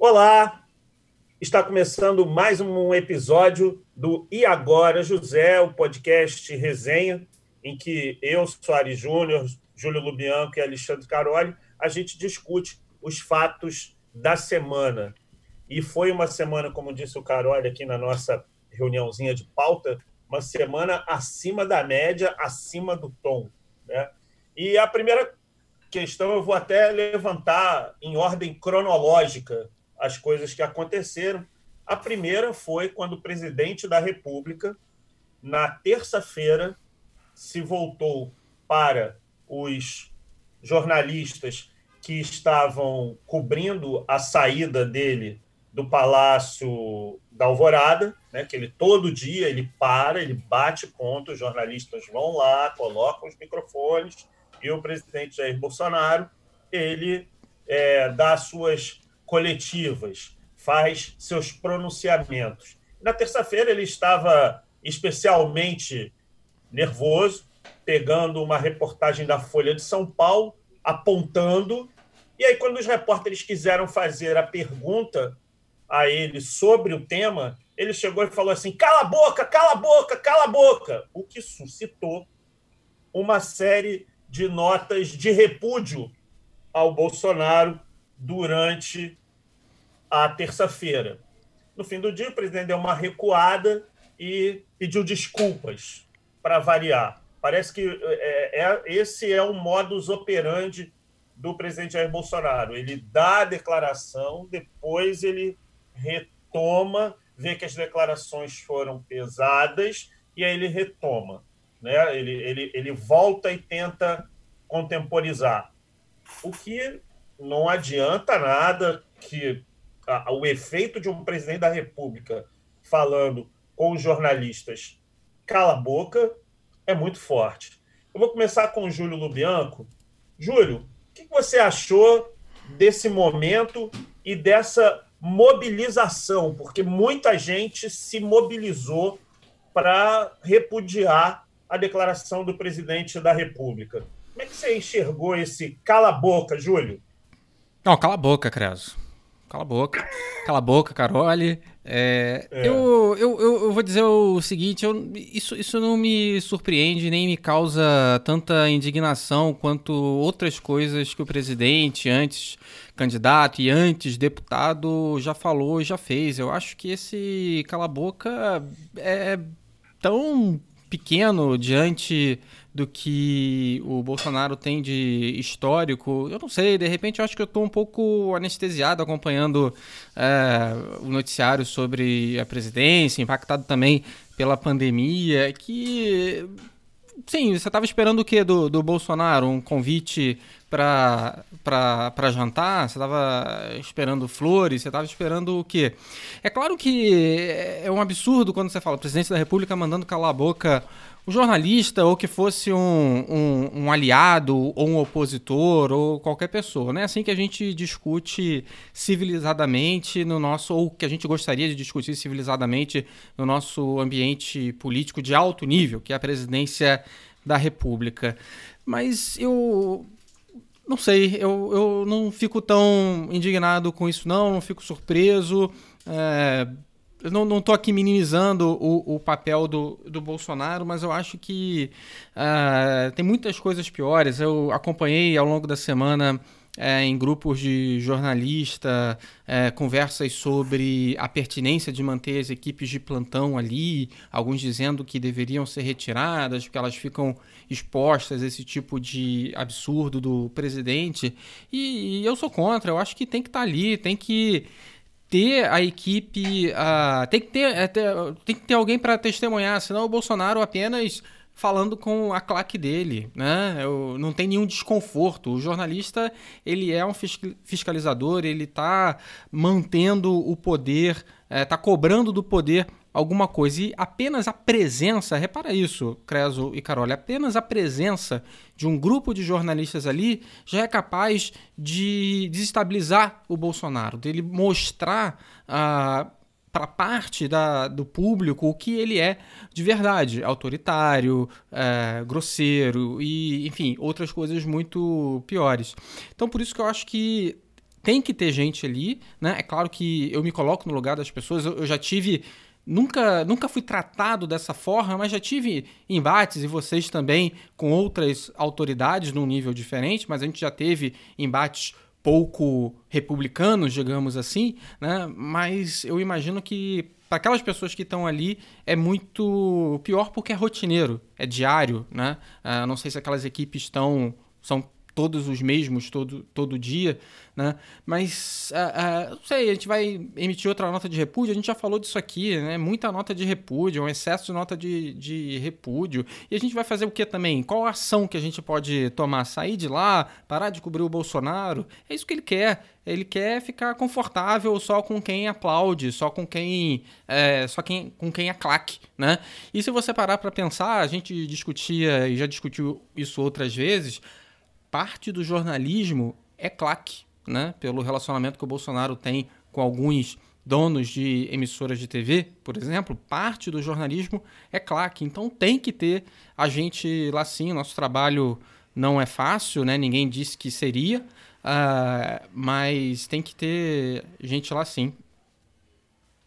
Olá! Está começando mais um episódio do E Agora José, o podcast resenha, em que eu, Soares Júnior, Júlio Lubianco e Alexandre Caroli, a gente discute os fatos da semana. E foi uma semana, como disse o Caroli aqui na nossa reuniãozinha de pauta, uma semana acima da média, acima do tom. Né? E a primeira questão eu vou até levantar em ordem cronológica as coisas que aconteceram. A primeira foi quando o presidente da República, na terça-feira, se voltou para os jornalistas que estavam cobrindo a saída dele do Palácio da Alvorada, né, que ele todo dia ele para, ele bate ponto, os jornalistas vão lá, colocam os microfones e o presidente Jair Bolsonaro ele é, dá suas coletivas, faz seus pronunciamentos. Na terça-feira ele estava especialmente nervoso, pegando uma reportagem da Folha de São Paulo, apontando. E aí, quando os repórteres quiseram fazer a pergunta a ele sobre o tema, ele chegou e falou assim: cala a boca, cala a boca, cala a boca, o que suscitou uma série de notas de repúdio ao Bolsonaro durante a terça-feira. No fim do dia, o presidente deu uma recuada e pediu desculpas para variar. Parece que é, é, esse é o modus operandi do presidente Jair Bolsonaro. Ele dá a declaração, depois ele retoma, vê que as declarações foram pesadas e aí ele retoma né? ele, ele, ele volta e tenta contemporizar. O que não adianta nada que a, o efeito de um presidente da República falando com os jornalistas cala a boca é muito forte. Eu vou começar com o Júlio Lubianco. Júlio, o que você achou desse momento e dessa mobilização? Porque muita gente se mobilizou para repudiar a declaração do presidente da República. Como é que você enxergou esse cala-boca, Júlio? Não, cala a boca, Creso. Cala a boca. Cala a boca, Carole. É, é. Eu, eu, eu, vou dizer o seguinte: eu, isso, isso não me surpreende nem me causa tanta indignação quanto outras coisas que o presidente, antes candidato e antes deputado, já falou e já fez. Eu acho que esse cala-boca é tão pequeno diante do que o Bolsonaro tem de histórico. Eu não sei, de repente eu acho que eu estou um pouco anestesiado acompanhando é, o noticiário sobre a presidência, impactado também pela pandemia, que sim, você estava esperando o que do, do Bolsonaro? Um convite para jantar? Você estava esperando flores? Você estava esperando o quê? É claro que é um absurdo quando você fala presidente da República mandando calar a boca o jornalista ou que fosse um, um, um, aliado ou um opositor ou qualquer pessoa. Não é assim que a gente discute civilizadamente no nosso, ou que a gente gostaria de discutir civilizadamente no nosso ambiente político de alto nível, que é a presidência da República. Mas eu não sei, eu, eu não fico tão indignado com isso, não, não fico surpreso. É, eu não, não tô aqui minimizando o, o papel do, do Bolsonaro, mas eu acho que uh, tem muitas coisas piores. Eu acompanhei ao longo da semana é, em grupos de jornalista, é, conversas sobre a pertinência de manter as equipes de plantão ali, alguns dizendo que deveriam ser retiradas, porque elas ficam expostas a esse tipo de absurdo do presidente. E, e eu sou contra, eu acho que tem que estar tá ali, tem que ter a equipe. Uh, tem, que ter, é, ter, tem que ter alguém para testemunhar, senão o Bolsonaro apenas falando com a claque dele, né? Eu, não tem nenhum desconforto. O jornalista ele é um fiscalizador, ele está mantendo o poder, está é, cobrando do poder alguma coisa. E apenas a presença, repara isso, Creso e Carol, apenas a presença de um grupo de jornalistas ali já é capaz de desestabilizar o Bolsonaro, dele mostrar uh, para parte da, do público o que ele é de verdade, autoritário, é, grosseiro e, enfim, outras coisas muito piores. Então, por isso que eu acho que tem que ter gente ali, né? É claro que eu me coloco no lugar das pessoas, eu, eu já tive nunca, nunca fui tratado dessa forma, mas já tive embates, e vocês também, com outras autoridades num nível diferente, mas a gente já teve embates pouco republicanos, digamos assim, né? mas eu imagino que para aquelas pessoas que estão ali é muito pior porque é rotineiro, é diário, né? Uh, não sei se aquelas equipes estão são todos os mesmos todo, todo dia, né? Mas, uh, uh, não sei, a gente vai emitir outra nota de repúdio, a gente já falou disso aqui, né? Muita nota de repúdio, um excesso de nota de, de repúdio. E a gente vai fazer o que também? Qual a ação que a gente pode tomar? Sair de lá, parar de cobrir o Bolsonaro? É isso que ele quer. Ele quer ficar confortável só com quem aplaude, só com quem, é, só quem, com quem é claque, né? E se você parar para pensar, a gente discutia e já discutiu isso outras vezes, parte do jornalismo é claque, né? Pelo relacionamento que o Bolsonaro tem com alguns donos de emissoras de TV, por exemplo, parte do jornalismo é claque. Então tem que ter a gente lá sim. Nosso trabalho não é fácil, né? Ninguém disse que seria, uh, mas tem que ter gente lá sim.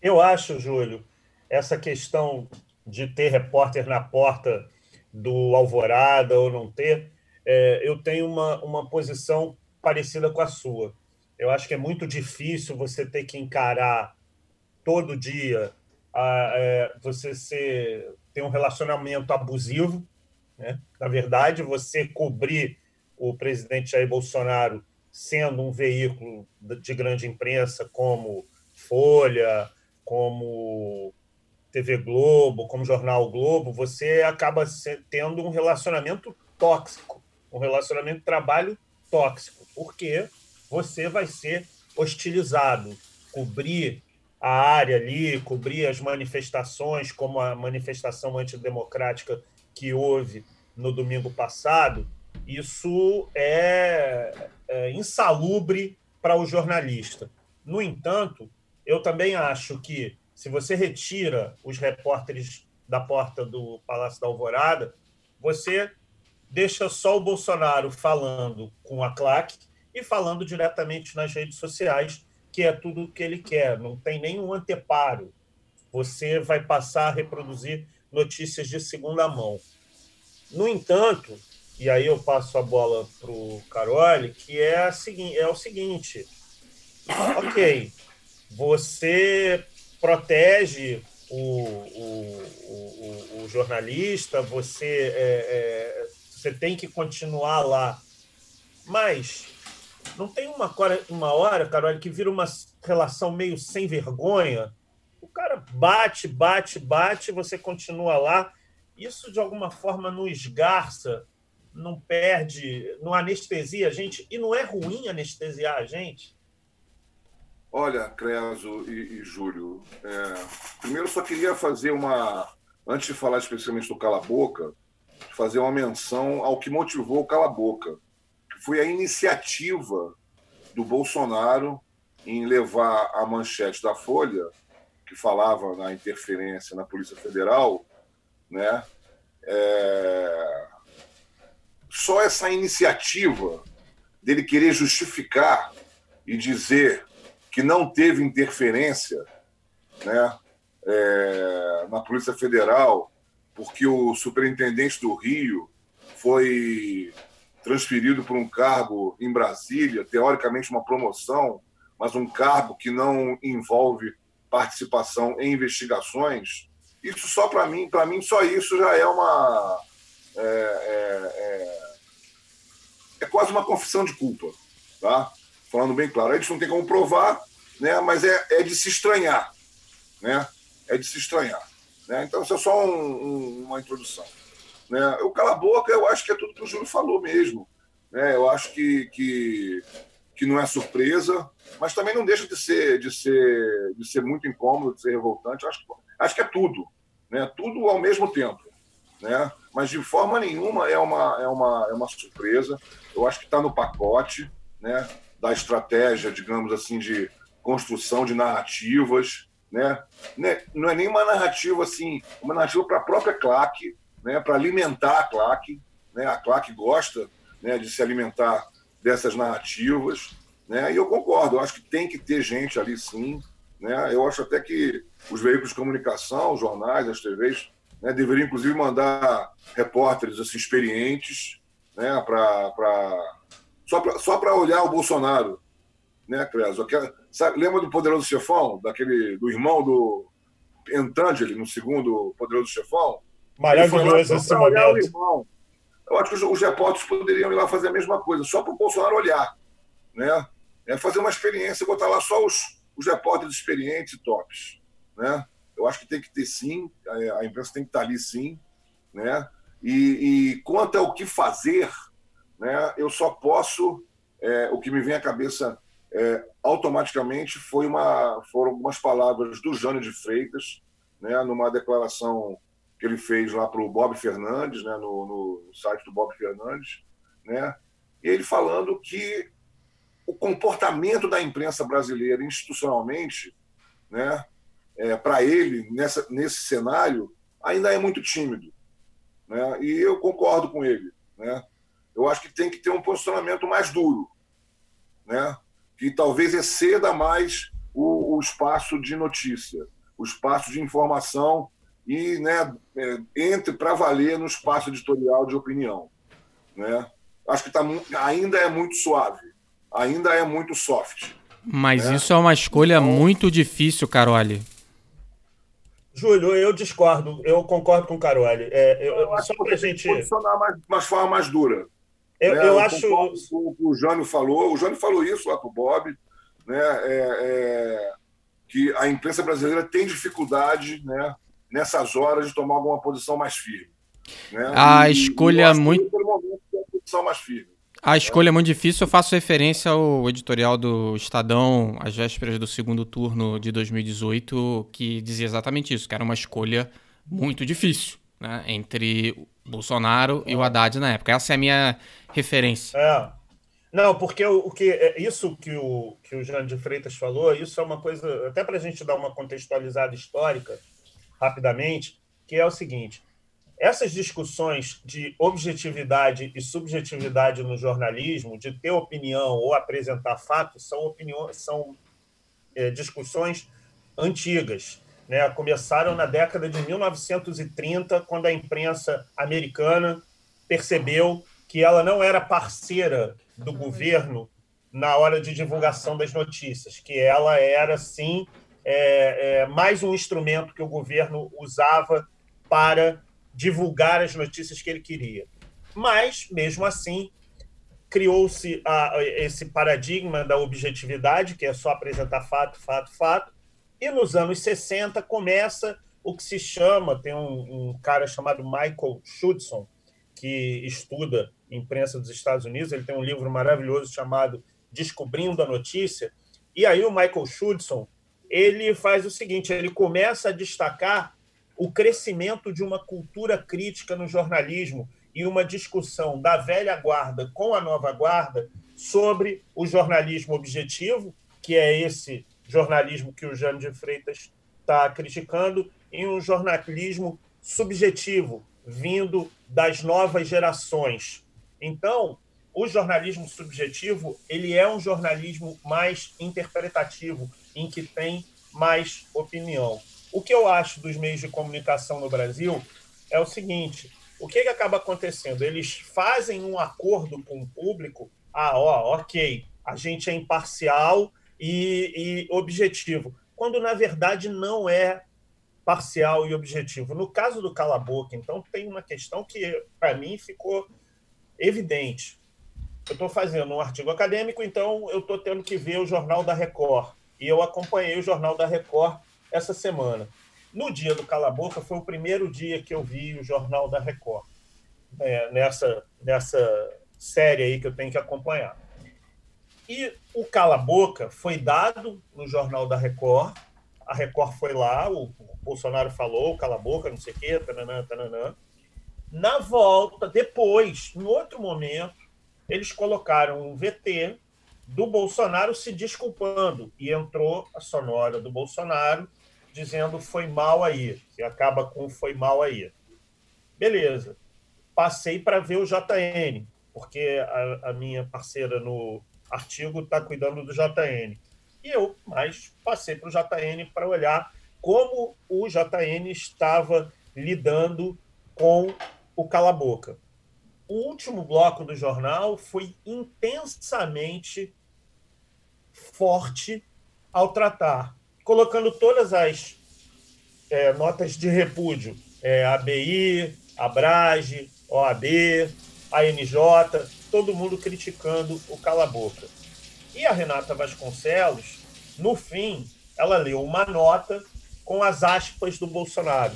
Eu acho, Júlio, essa questão de ter repórter na porta do Alvorada ou não ter, é, eu tenho uma, uma posição parecida com a sua. Eu acho que é muito difícil você ter que encarar todo dia a, é, você ser, ter um relacionamento abusivo. Né? Na verdade, você cobrir o presidente Jair Bolsonaro sendo um veículo de grande imprensa como Folha, como TV Globo, como Jornal Globo, você acaba tendo um relacionamento tóxico um relacionamento trabalho tóxico, porque você vai ser hostilizado, cobrir a área ali, cobrir as manifestações, como a manifestação antidemocrática que houve no domingo passado, isso é, é insalubre para o jornalista. No entanto, eu também acho que se você retira os repórteres da porta do Palácio da Alvorada, você deixa só o Bolsonaro falando com a claque e falando diretamente nas redes sociais, que é tudo o que ele quer, não tem nenhum anteparo. Você vai passar a reproduzir notícias de segunda mão. No entanto, e aí eu passo a bola para o Caroli, que é, a é o seguinte: ok, você protege o, o, o, o jornalista, você é, é, você tem que continuar lá. Mas não tem uma, uma hora, Carol, que vira uma relação meio sem vergonha. O cara bate, bate, bate, você continua lá. Isso, de alguma forma, não esgarça, não perde, não anestesia a gente. E não é ruim anestesiar a gente. Olha, Creso e, e Júlio, é, primeiro só queria fazer uma. Antes de falar especialmente do Cala Boca, fazer uma menção ao que motivou o Cala Boca, que foi a iniciativa do Bolsonaro em levar a manchete da Folha, que falava na interferência na Polícia Federal, né? É... Só essa iniciativa dele querer justificar e dizer que não teve interferência né, é, na Polícia Federal porque o superintendente do Rio foi transferido por um cargo em Brasília, teoricamente uma promoção, mas um cargo que não envolve participação em investigações. Isso só para mim, para mim só isso já é uma é, é, é, é, quase uma confissão de culpa, tá? Falando bem claro, a gente não tem como provar, né? Mas é, é de se estranhar, né? É de se estranhar. Né? Então, isso é só um, um, uma introdução. Né? O cala-boca, eu acho que é tudo que o Júlio falou mesmo. Né? Eu acho que, que, que não é surpresa, mas também não deixa de ser, de ser, de ser muito incômodo, de ser revoltante. Acho, acho que é tudo. Né? Tudo ao mesmo tempo. Né? Mas de forma nenhuma é uma, é uma, é uma surpresa. Eu acho que está no pacote né, da estratégia, digamos assim, de construção de narrativas né? né? Não é nem uma narrativa assim, uma narrativa para a própria claque, né? para alimentar a claque. Né? A claque gosta né? de se alimentar dessas narrativas. Né? E eu concordo, eu acho que tem que ter gente ali sim. Né? Eu acho até que os veículos de comunicação, os jornais, as TVs, né, deveriam inclusive mandar repórteres assim, experientes né, pra, pra... só para olhar o Bolsonaro. Né, Creso? Sabe, lembra do Poderoso Chefão, daquele, do irmão do Entangeli, no segundo Poderoso Chefão? Maravilhoso esse momento. Eu acho que os, os repórteres poderiam ir lá fazer a mesma coisa, só para o Bolsonaro olhar. Né? É fazer uma experiência, botar lá só os, os repórteres experientes e tops. Né? Eu acho que tem que ter sim, a, a imprensa tem que estar ali sim. Né? E, e quanto ao que fazer, né, eu só posso. É, o que me vem à cabeça é, automaticamente foi uma, foram algumas palavras do Jânio de Freitas, né, numa declaração que ele fez lá para o Bob Fernandes, né, no, no, site do Bob Fernandes, né, e ele falando que o comportamento da imprensa brasileira institucionalmente, né, é, para ele, nessa, nesse cenário, ainda é muito tímido. Né, e eu concordo com ele. Né, eu acho que tem que ter um posicionamento mais duro, né, que talvez exceda mais o, o espaço de notícia, o espaço de informação e né, é, entre para valer no espaço editorial de opinião. Né? Acho que tá, ainda é muito suave, ainda é muito soft. Mas né? isso é uma escolha então, muito difícil, Carole. Júlio, eu discordo, eu concordo com o Carole. É, eu, eu só para a gente. Posicionar mais, mais forma mais dura. Eu, né? eu, eu acho. O que o Jânio falou, o Jânio falou isso lá para o Bob, né? É, é, que a imprensa brasileira tem dificuldade né, nessas horas de tomar alguma posição mais firme. Né? A e, escolha muito. posição mais firme. A escolha é muito difícil. Eu faço referência ao editorial do Estadão, às vésperas do segundo turno de 2018, que dizia exatamente isso, que era uma escolha muito difícil né, entre Bolsonaro e o Haddad na época. Essa é a minha referência. É. Não, porque o, o que é, isso que o que o Jean de Freitas falou, isso é uma coisa até para a gente dar uma contextualizada histórica rapidamente, que é o seguinte: essas discussões de objetividade e subjetividade no jornalismo, de ter opinião ou apresentar fatos, são opiniões, são é, discussões antigas. Né? Começaram na década de 1930, quando a imprensa americana percebeu que ela não era parceira do governo na hora de divulgação das notícias, que ela era, sim, é, é, mais um instrumento que o governo usava para divulgar as notícias que ele queria. Mas, mesmo assim, criou-se esse paradigma da objetividade, que é só apresentar fato, fato, fato, e nos anos 60 começa o que se chama, tem um, um cara chamado Michael Schudson, que estuda imprensa dos Estados Unidos, ele tem um livro maravilhoso chamado Descobrindo a Notícia, e aí o Michael Schudson ele faz o seguinte: ele começa a destacar o crescimento de uma cultura crítica no jornalismo e uma discussão da velha guarda com a nova guarda sobre o jornalismo objetivo, que é esse jornalismo que o Jânio de Freitas está criticando, e um jornalismo subjetivo, vindo das novas gerações. Então, o jornalismo subjetivo ele é um jornalismo mais interpretativo, em que tem mais opinião. O que eu acho dos meios de comunicação no Brasil é o seguinte: o que, que acaba acontecendo? Eles fazem um acordo com o público. Ah, ó, ok, a gente é imparcial e, e objetivo, quando na verdade não é parcial e objetivo. No caso do Cala Boca, então, tem uma questão que, para mim, ficou evidente. Eu estou fazendo um artigo acadêmico, então eu estou tendo que ver o Jornal da Record e eu acompanhei o Jornal da Record essa semana. No dia do Cala Boca foi o primeiro dia que eu vi o Jornal da Record, né, nessa, nessa série aí que eu tenho que acompanhar. E o Cala Boca foi dado no Jornal da Record, a Record foi lá, o Bolsonaro falou, cala a boca, não sei o quê, tananã, tananã. Na volta, depois, em outro momento, eles colocaram um VT do Bolsonaro se desculpando. E entrou a sonora do Bolsonaro dizendo foi mal aí, que acaba com foi mal aí. Beleza. Passei para ver o JN, porque a, a, minha parceira no, artigo está cuidando do JN. E eu mais passei para o JN para olhar como o JN estava lidando com o cala-boca. O último bloco do jornal foi intensamente forte ao tratar, colocando todas as é, notas de repúdio, é, ABI, Abrage, OAB, ANJ, todo mundo criticando o cala-boca. E a Renata Vasconcelos, no fim, ela leu uma nota com as aspas do Bolsonaro.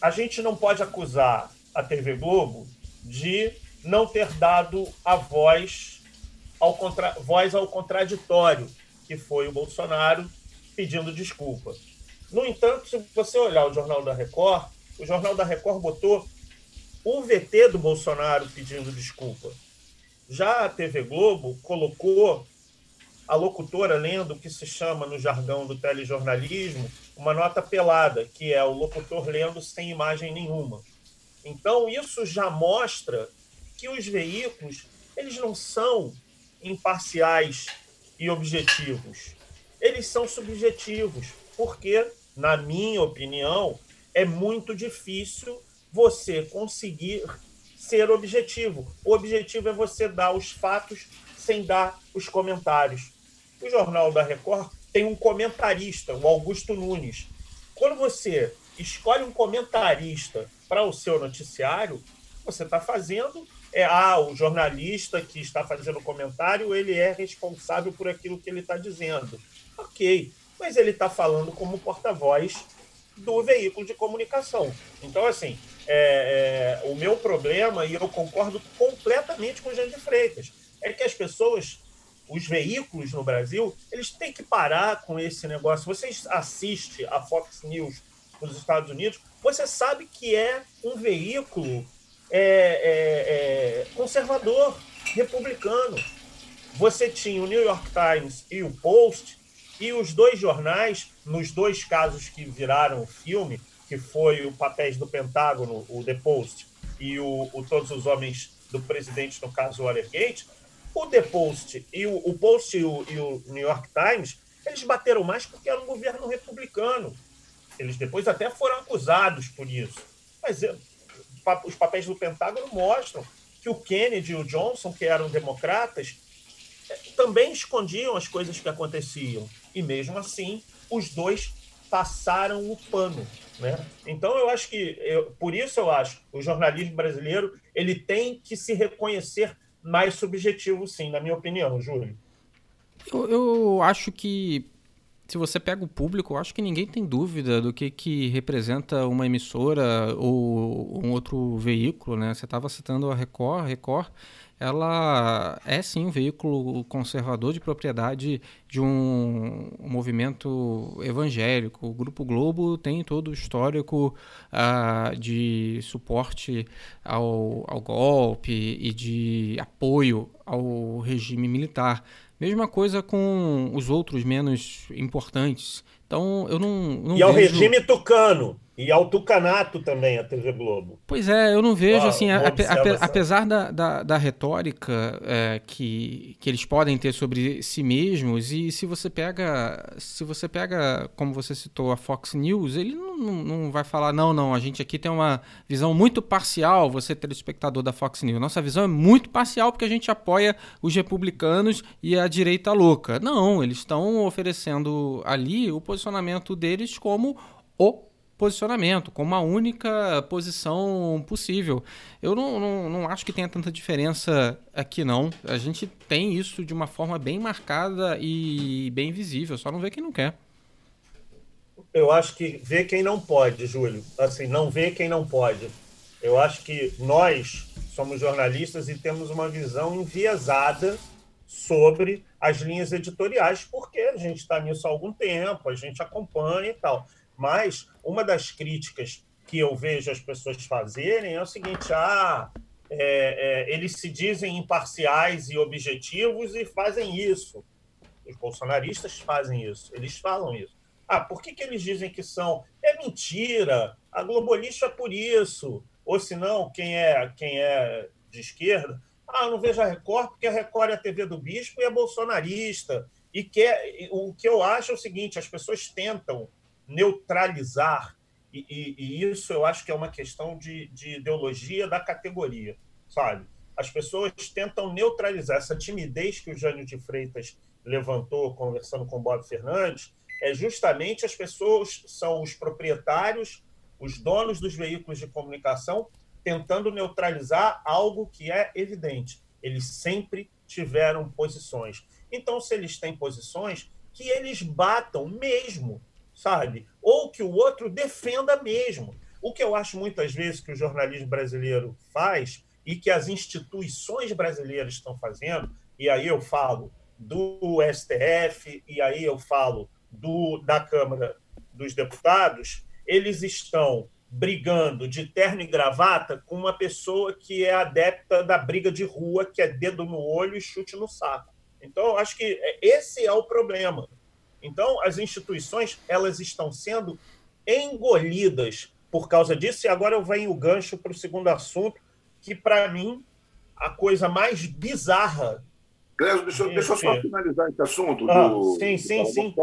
A gente não pode acusar a TV Globo de não ter dado a voz ao, contra... voz ao contraditório, que foi o Bolsonaro pedindo desculpa. No entanto, se você olhar o Jornal da Record, o Jornal da Record botou o VT do Bolsonaro pedindo desculpa. Já a TV Globo colocou a locutora lendo o que se chama no jargão do telejornalismo uma nota pelada, que é o locutor lendo sem imagem nenhuma. Então isso já mostra que os veículos eles não são imparciais e objetivos. Eles são subjetivos, porque, na minha opinião, é muito difícil você conseguir ser objetivo. O objetivo é você dar os fatos sem dar os comentários. O Jornal da Record tem um comentarista, o Augusto Nunes. Quando você escolhe um comentarista para o seu noticiário, você está fazendo é ah, o jornalista que está fazendo o comentário ele é responsável por aquilo que ele está dizendo. Ok, mas ele está falando como porta-voz do veículo de comunicação. Então, assim, é, é, o meu problema, e eu concordo completamente com o Jean de Freitas, é que as pessoas, os veículos no Brasil, eles têm que parar com esse negócio. Você assiste a Fox News nos Estados Unidos, você sabe que é um veículo é, é, é, conservador, republicano. Você tinha o New York Times e o Post, e os dois jornais, nos dois casos que viraram filme, que foi o Papéis do Pentágono, o The Post, e o, o Todos os Homens do Presidente, no caso o Watergate, o The Post e o, o Post e o, e o New York Times, eles bateram mais porque era um governo republicano. Eles depois até foram acusados por isso. Mas os papéis do Pentágono mostram que o Kennedy e o Johnson, que eram democratas, eh, também escondiam as coisas que aconteciam. E mesmo assim, os dois passaram o pano. Né? Então, eu acho que, eu, por isso eu acho, o jornalismo brasileiro ele tem que se reconhecer mais subjetivo, sim, na minha opinião, Júlio. Eu, eu acho que se você pega o público, eu acho que ninguém tem dúvida do que, que representa uma emissora ou um outro veículo, né? Você estava citando a Record, Record, ela é sim um veículo conservador de propriedade de um movimento evangélico. O Grupo Globo tem todo o histórico uh, de suporte ao, ao golpe e de apoio ao regime militar. Mesma coisa com os outros menos importantes. Então, eu não. não e ao vejo... regime tucano. E ao Tucanato também, a TV Globo. Pois é, eu não vejo, ah, assim, a, a, apesar da, da, da retórica é, que, que eles podem ter sobre si mesmos, e se você pega, se você pega, como você citou, a Fox News, ele não, não, não vai falar, não, não, a gente aqui tem uma visão muito parcial, você telespectador da Fox News. Nossa visão é muito parcial porque a gente apoia os republicanos e a direita louca. Não, eles estão oferecendo ali o posicionamento deles como o posicionamento, com uma única posição possível. Eu não, não, não acho que tenha tanta diferença aqui, não. A gente tem isso de uma forma bem marcada e bem visível, só não vê quem não quer. Eu acho que vê quem não pode, Júlio. Assim, não vê quem não pode. Eu acho que nós somos jornalistas e temos uma visão enviesada sobre as linhas editoriais, porque a gente está nisso há algum tempo, a gente acompanha e tal. Mas uma das críticas que eu vejo as pessoas fazerem é o seguinte: ah, é, é, eles se dizem imparciais e objetivos e fazem isso. Os bolsonaristas fazem isso, eles falam isso. Ah, por que, que eles dizem que são? É mentira, a globalista é por isso. Ou se não, quem é, quem é de esquerda, Ah, não vejo a Record porque a Record é a TV do Bispo e é bolsonarista. E que o que eu acho é o seguinte: as pessoas tentam neutralizar, e, e, e isso eu acho que é uma questão de, de ideologia da categoria, sabe? As pessoas tentam neutralizar essa timidez que o Jânio de Freitas levantou conversando com o Bob Fernandes, é justamente as pessoas são os proprietários, os donos dos veículos de comunicação, tentando neutralizar algo que é evidente. Eles sempre tiveram posições. Então, se eles têm posições, que eles batam mesmo, sabe? Ou que o outro defenda mesmo. O que eu acho muitas vezes que o jornalismo brasileiro faz e que as instituições brasileiras estão fazendo, e aí eu falo do STF, e aí eu falo do, da Câmara dos Deputados, eles estão brigando de terno e gravata com uma pessoa que é adepta da briga de rua, que é dedo no olho e chute no saco. Então, acho que esse é o problema. Então, as instituições elas estão sendo engolidas por causa disso. E agora eu venho o gancho para o segundo assunto, que para mim a coisa mais bizarra. Clésio, deixa, deixa eu só finalizar esse assunto. Ah, do, sim, sim, sim.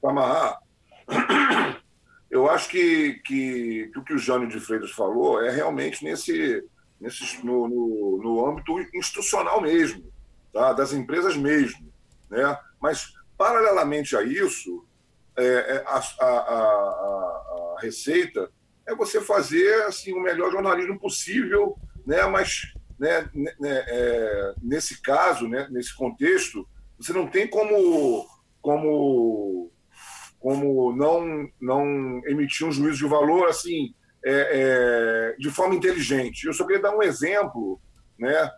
Para amarrar. Eu acho que, que, que, o que o Jânio de Freitas falou é realmente nesse, nesse no, no, no âmbito institucional mesmo, tá? das empresas mesmo. Né? Mas, paralelamente a isso, é, é a, a, a, a, receita é você fazer assim, o melhor jornalismo possível né? mas né, né, né, é, nesse caso, né, nesse contexto, você não tem como, como, como não, não emitir um juízo de valor assim é, é, de forma inteligente. Eu só queria dar um exemplo né,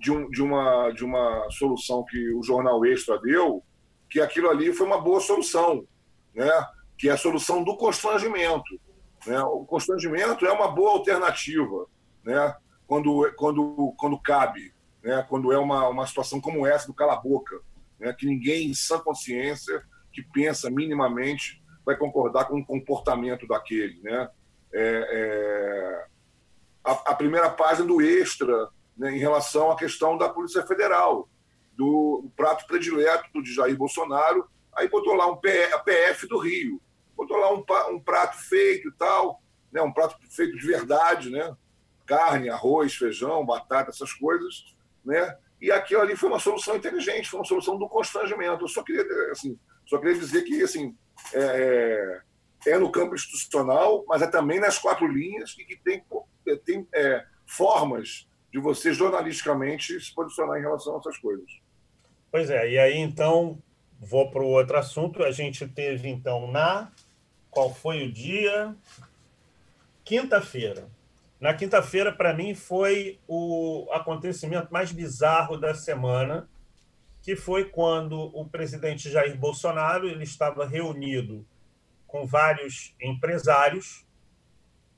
de, um, de, uma, de uma solução que o jornal Extra deu, que aquilo ali foi uma boa solução, né, que é a solução do constrangimento. Né? O constrangimento é uma boa alternativa. Né? quando, quando, quando cabe, né? quando é uma, uma situação como essa do cala-boca, né? que ninguém em sã consciência, que pensa minimamente, vai concordar com o comportamento daquele. Né? É, é... A, a, primeira página do Extra né? em relação à questão da Polícia Federal, do, prato predileto de Jair Bolsonaro, aí botou lá um P, a PF do Rio, botou lá um, um prato feito e tal, né? um prato feito de verdade, né? carne, arroz, feijão, batata, essas coisas, né? E aquilo ali foi uma solução inteligente, foi uma solução do constrangimento. Eu só queria, assim, só queria dizer que, assim, é, é, é no campo institucional, mas é também nas quatro linhas e que tem, tem é, formas de você jornalisticamente se posicionar em relação a essas coisas. Pois é, e aí então vou para o outro assunto. A gente teve então na qual foi o dia? Quinta-feira. Na quinta-feira, para mim, foi o acontecimento mais bizarro da semana, que foi quando o presidente Jair Bolsonaro ele estava reunido com vários empresários,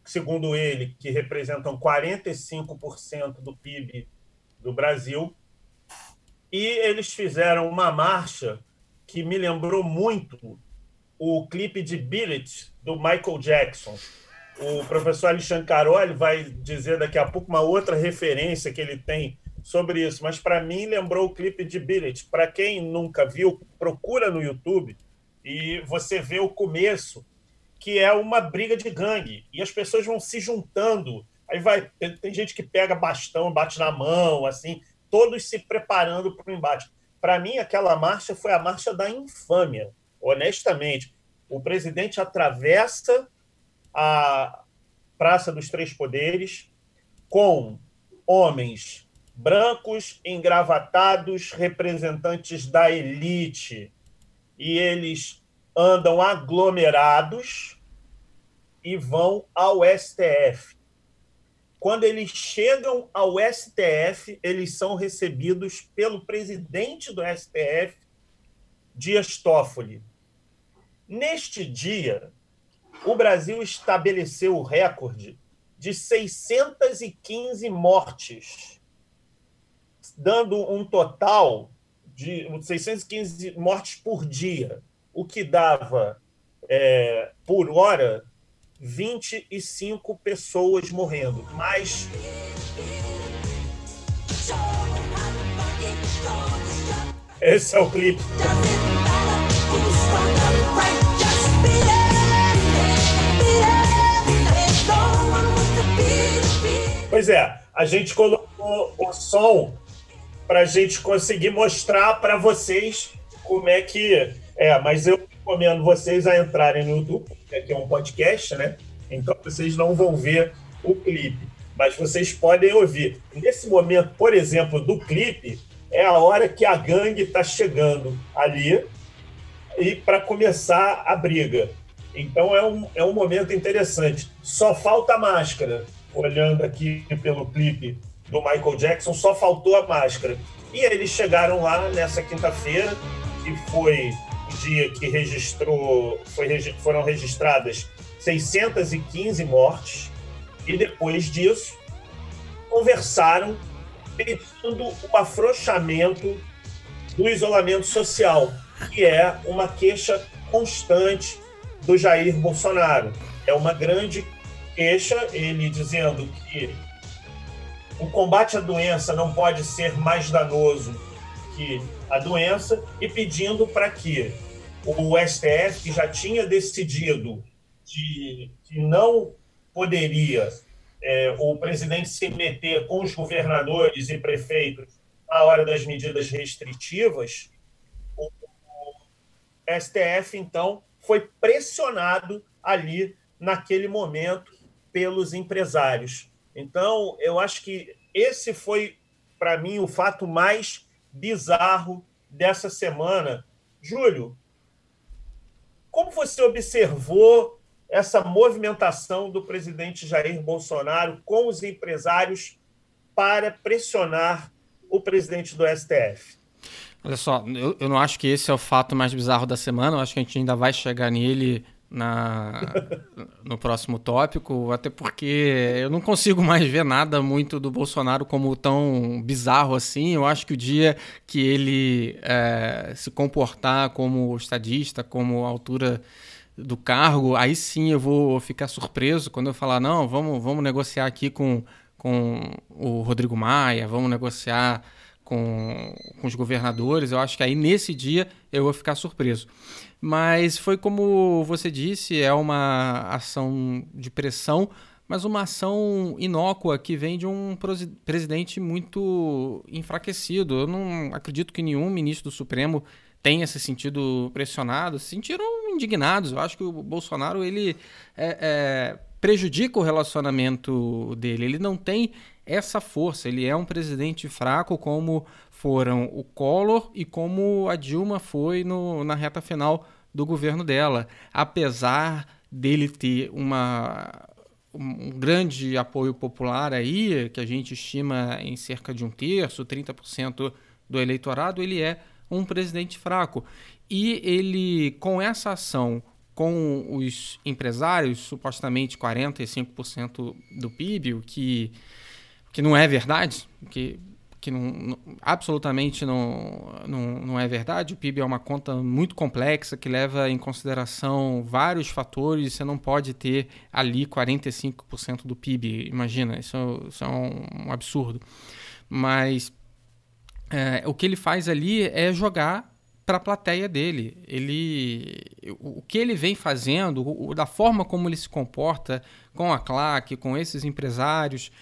segundo ele, que representam 45% do PIB do Brasil, e eles fizeram uma marcha que me lembrou muito o clipe de Billet do Michael Jackson o professor Alexandre Caroli vai dizer daqui a pouco uma outra referência que ele tem sobre isso, mas para mim lembrou o clipe de Billet. Para quem nunca viu, procura no YouTube e você vê o começo, que é uma briga de gangue e as pessoas vão se juntando. Aí vai, tem gente que pega bastão, bate na mão, assim, todos se preparando para o embate. Para mim, aquela marcha foi a marcha da infâmia, honestamente. O presidente atravessa a Praça dos Três Poderes com homens brancos, engravatados, representantes da elite, e eles andam aglomerados e vão ao STF. Quando eles chegam ao STF, eles são recebidos pelo presidente do STF, Dias Toffoli. Neste dia, o Brasil estabeleceu o recorde de 615 mortes, dando um total de 615 mortes por dia, o que dava, é, por hora, 25 pessoas morrendo. Mas Esse é o clipe. Pois é, a gente colocou o som para a gente conseguir mostrar para vocês como é que é. Mas eu recomendo vocês a entrarem no YouTube, que é um podcast, né? Então vocês não vão ver o clipe, mas vocês podem ouvir. Nesse momento, por exemplo, do clipe, é a hora que a gangue está chegando ali e para começar a briga. Então é um, é um momento interessante. Só falta a máscara. Olhando aqui pelo clipe do Michael Jackson, só faltou a máscara. E eles chegaram lá nessa quinta-feira, que foi dia que registrou, foi, foram registradas 615 mortes, e depois disso conversaram pedindo o afrouxamento do isolamento social, que é uma queixa constante do Jair Bolsonaro. É uma grande queixa, ele dizendo que o combate à doença não pode ser mais danoso que a doença e pedindo para que o STF, que já tinha decidido de que não poderia é, o presidente se meter com os governadores e prefeitos na hora das medidas restritivas, o, o STF, então, foi pressionado ali naquele momento pelos empresários. Então, eu acho que esse foi, para mim, o fato mais bizarro dessa semana. Júlio, como você observou essa movimentação do presidente Jair Bolsonaro com os empresários para pressionar o presidente do STF. Olha só, eu, eu não acho que esse é o fato mais bizarro da semana, eu acho que a gente ainda vai chegar nele na, no próximo tópico, até porque eu não consigo mais ver nada muito do Bolsonaro como tão bizarro assim. Eu acho que o dia que ele é, se comportar como estadista, como altura do cargo, aí sim eu vou ficar surpreso quando eu falar, não, vamos, vamos negociar aqui com, com o Rodrigo Maia, vamos negociar com, com os governadores. Eu acho que aí nesse dia eu vou ficar surpreso. Mas foi como você disse, é uma ação de pressão, mas uma ação inócua que vem de um presidente muito enfraquecido. Eu não acredito que nenhum ministro do Supremo tenha se sentido pressionado, se sentiram indignados. Eu acho que o Bolsonaro ele é, é, prejudica o relacionamento dele. Ele não tem essa força. Ele é um presidente fraco, como foram o Collor e como a Dilma foi no, na reta final do governo dela. Apesar dele ter uma, um grande apoio popular aí, que a gente estima em cerca de um terço, 30% do eleitorado, ele é um presidente fraco. E ele, com essa ação com os empresários, supostamente 45% do PIB, o que, que não é verdade, que, que não, absolutamente não, não, não é verdade. O PIB é uma conta muito complexa que leva em consideração vários fatores. Você não pode ter ali 45% do PIB. Imagina, isso, isso é um, absurdo. Mas é, o que ele faz ali é jogar para a plateia dele. Ele, o, que ele vem fazendo, o, da forma como ele se comporta com a claque, com esses empresários,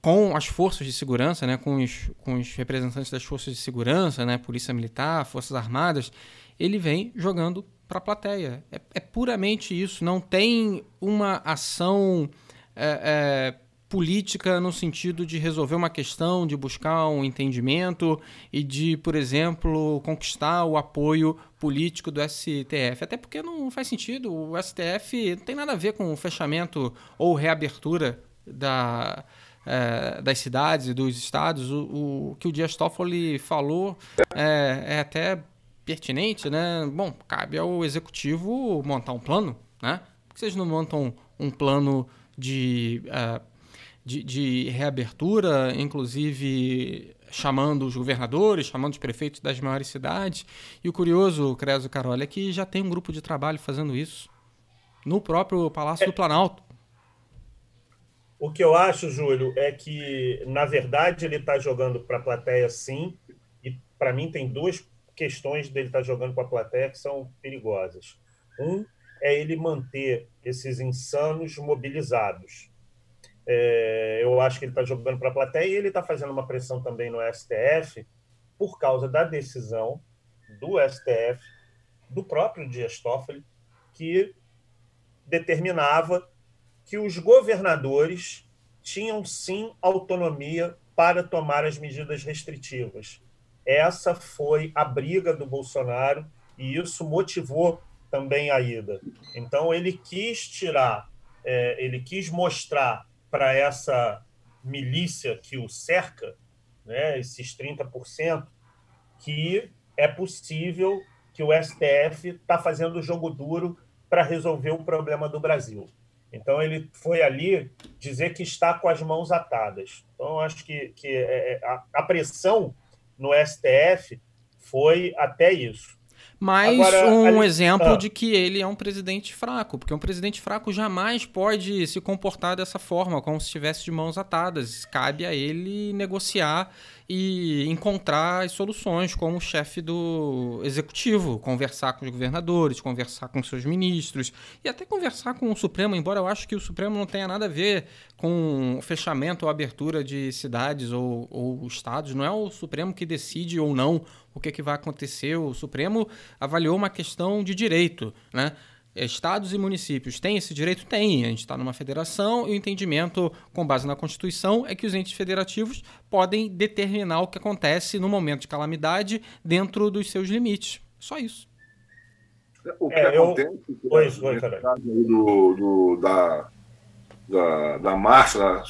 com as forças de segurança, né, com, os, com os representantes das forças de segurança, né, polícia militar, forças armadas, ele vem jogando para a plateia. É, é, puramente isso. Não tem uma ação é, é, política no sentido de resolver uma questão, de buscar um entendimento e de, por exemplo, conquistar o apoio político do STF. Até porque não faz sentido. O STF não tem nada a ver com o fechamento ou reabertura da, é, das cidades e dos estados. O, o, que o Dias Toffoli falou é, é até pertinente, né? Bom, cabe ao executivo montar um plano, né? Por que vocês não montam um plano de uh, de, de reabertura, inclusive chamando os governadores, chamando os prefeitos das maiores cidades. E o curioso, Creso Carol, é que já tem um grupo de trabalho fazendo isso no próprio Palácio do Planalto. O que eu acho, Júlio, é que, na verdade, ele está jogando para a plateia sim, e para mim, tem duas questões dele estar tá jogando com a plateia que são perigosas. Um é ele manter esses insanos mobilizados. É, eu acho que ele está jogando para a plateia e ele está fazendo uma pressão também no STF por causa da decisão do STF, do próprio Dias Toffoli, que determinava que os governadores tinham sim autonomia para tomar as medidas restritivas. Essa foi a briga do Bolsonaro e isso motivou também a ida. Então ele quis tirar, é, ele quis mostrar para essa milícia que o cerca, né, esses 30%, que é possível que o STF está fazendo jogo duro para resolver o problema do Brasil. Então, ele foi ali dizer que está com as mãos atadas. Então, acho que, que é, é, a, a pressão no STF foi até isso. Mais Agora, um ali... exemplo ah. de que ele é um presidente fraco, porque um presidente fraco jamais pode se comportar dessa forma, como se estivesse de mãos atadas. Cabe a ele negociar e encontrar as soluções como chefe do executivo, conversar com os governadores, conversar com seus ministros e até conversar com o Supremo, embora eu acho que o Supremo não tenha nada a ver com fechamento ou abertura de cidades ou, ou estados. Não é o Supremo que decide ou não o que, que vai acontecer. O Supremo avaliou uma questão de direito, né? Estados e municípios têm esse direito? Tem. A gente está numa federação e o entendimento, com base na Constituição, é que os entes federativos podem determinar o que acontece no momento de calamidade dentro dos seus limites. Só isso. O que é, acontece eu... pois, pois, do, do, da, da, da, marcha, da,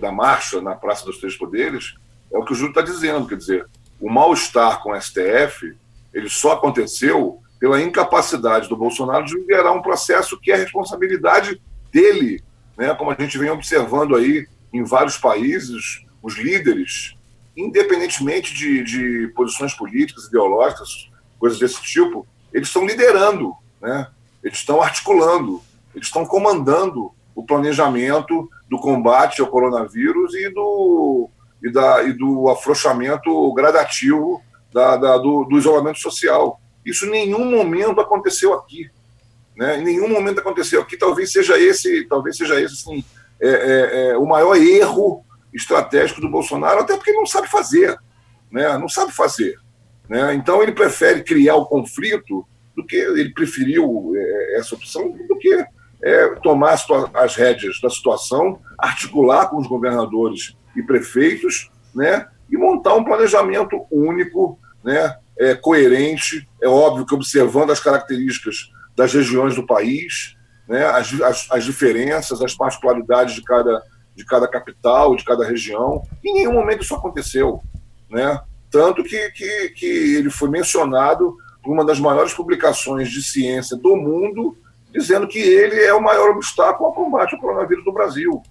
da marcha na Praça dos Três Poderes é o que o Júlio está dizendo. Quer dizer, o mal-estar com o STF ele só aconteceu pela incapacidade do Bolsonaro de liderar um processo que é responsabilidade dele, né? como a gente vem observando aí em vários países, os líderes, independentemente de, de posições políticas, ideológicas, coisas desse tipo, eles estão liderando, né? eles estão articulando, eles estão comandando o planejamento do combate ao coronavírus e do, e da, e do afrouxamento gradativo da, da do, do isolamento social. Isso em nenhum momento aconteceu aqui. Né? Em nenhum momento aconteceu aqui. Talvez seja esse, talvez seja esse assim, é, é, é, o maior erro estratégico do Bolsonaro, até porque ele não sabe fazer. Né? Não sabe fazer. Né? Então ele prefere criar o conflito do que ele preferiu é, essa opção do que é, tomar as, as rédeas da situação, articular com os governadores e prefeitos, né, e montar um planejamento único, né, é, coerente, é óbvio que observando as características das regiões do país, né, as, as, as diferenças, as particularidades de cada, de cada capital, de cada região. Em nenhum momento isso aconteceu. Né? Tanto que, que, que ele foi mencionado por uma das maiores publicações de ciência do mundo, dizendo que ele é o maior obstáculo ao combate ao coronavírus no Brasil.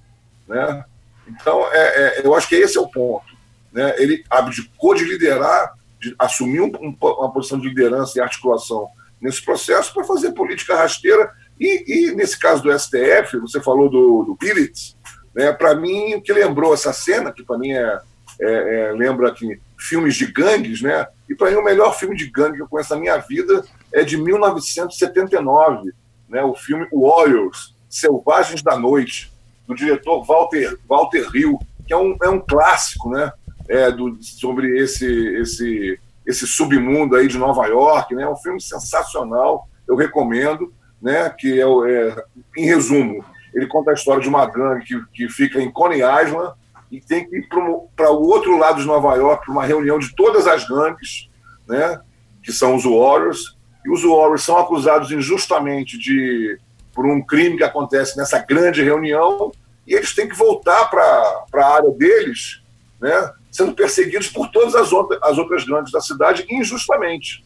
Né? Então, é, é, eu acho que esse é o ponto. Né? Ele abdicou de liderar de assumir um, um, uma posição de liderança e articulação nesse processo para fazer política rasteira. E, e, nesse caso do STF, você falou do, do Pillitz, né, para mim, o que lembrou essa cena, que para mim é, é, é, lembra aqui filmes de gangues, né? E para mim o melhor filme de gangue que eu conheço na minha vida é de 1979, né? O filme Warriors, Selvagens da Noite, do diretor Walter Walter Hill, que é um, é um clássico, né? É, do, sobre esse, esse, esse submundo aí de Nova York, né? É um filme sensacional, eu recomendo, né? Que é, é em resumo, ele conta a história de uma gangue que, que fica em Coney Island e tem que ir para o outro lado de Nova York para uma reunião de todas as gangues, né? Que são os Warriors e os Warriors são acusados injustamente de por um crime que acontece nessa grande reunião e eles têm que voltar para a área deles, né? Sendo perseguidos por todas as, outras, as outras gangues da cidade injustamente.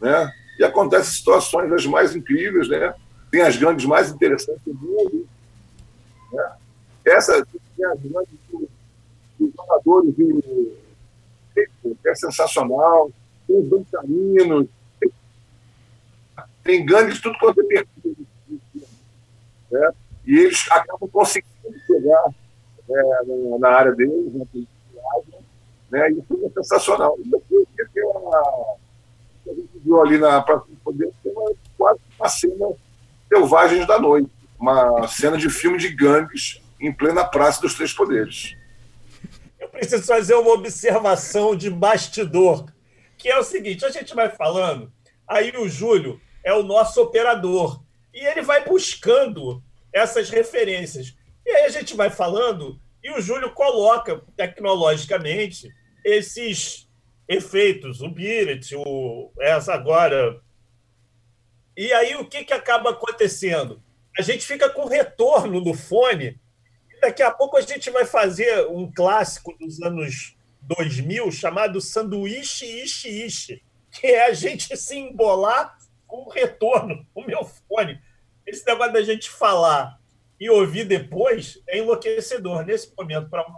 Né? E acontecem situações das mais incríveis, né? tem as gangues mais interessantes do mundo. Né? Essa tem as gangues dos jogadores de, é sensacional, tem os dançarinos, tem, tem gangues tudo quanto é perdido. Né? E eles acabam conseguindo chegar é, na, na área deles, né? Né? Isso é sensacional. E aqui, aqui a, a gente viu ali na Praça do Poder uma, quase uma cena Selvagens da Noite, uma cena de filme de gangues em plena Praça dos Três Poderes. Eu preciso fazer uma observação de bastidor, que é o seguinte: a gente vai falando, aí o Júlio é o nosso operador, e ele vai buscando essas referências. E aí a gente vai falando, e o Júlio coloca tecnologicamente esses efeitos, o Biret, o, essa agora. E aí o que, que acaba acontecendo? A gente fica com retorno no fone, e daqui a pouco a gente vai fazer um clássico dos anos 2000 chamado Sanduíche Ishi Ishi, que é a gente se embolar com retorno no meu fone. Esse negócio da gente falar e ouvir depois é enlouquecedor. Nesse momento, para o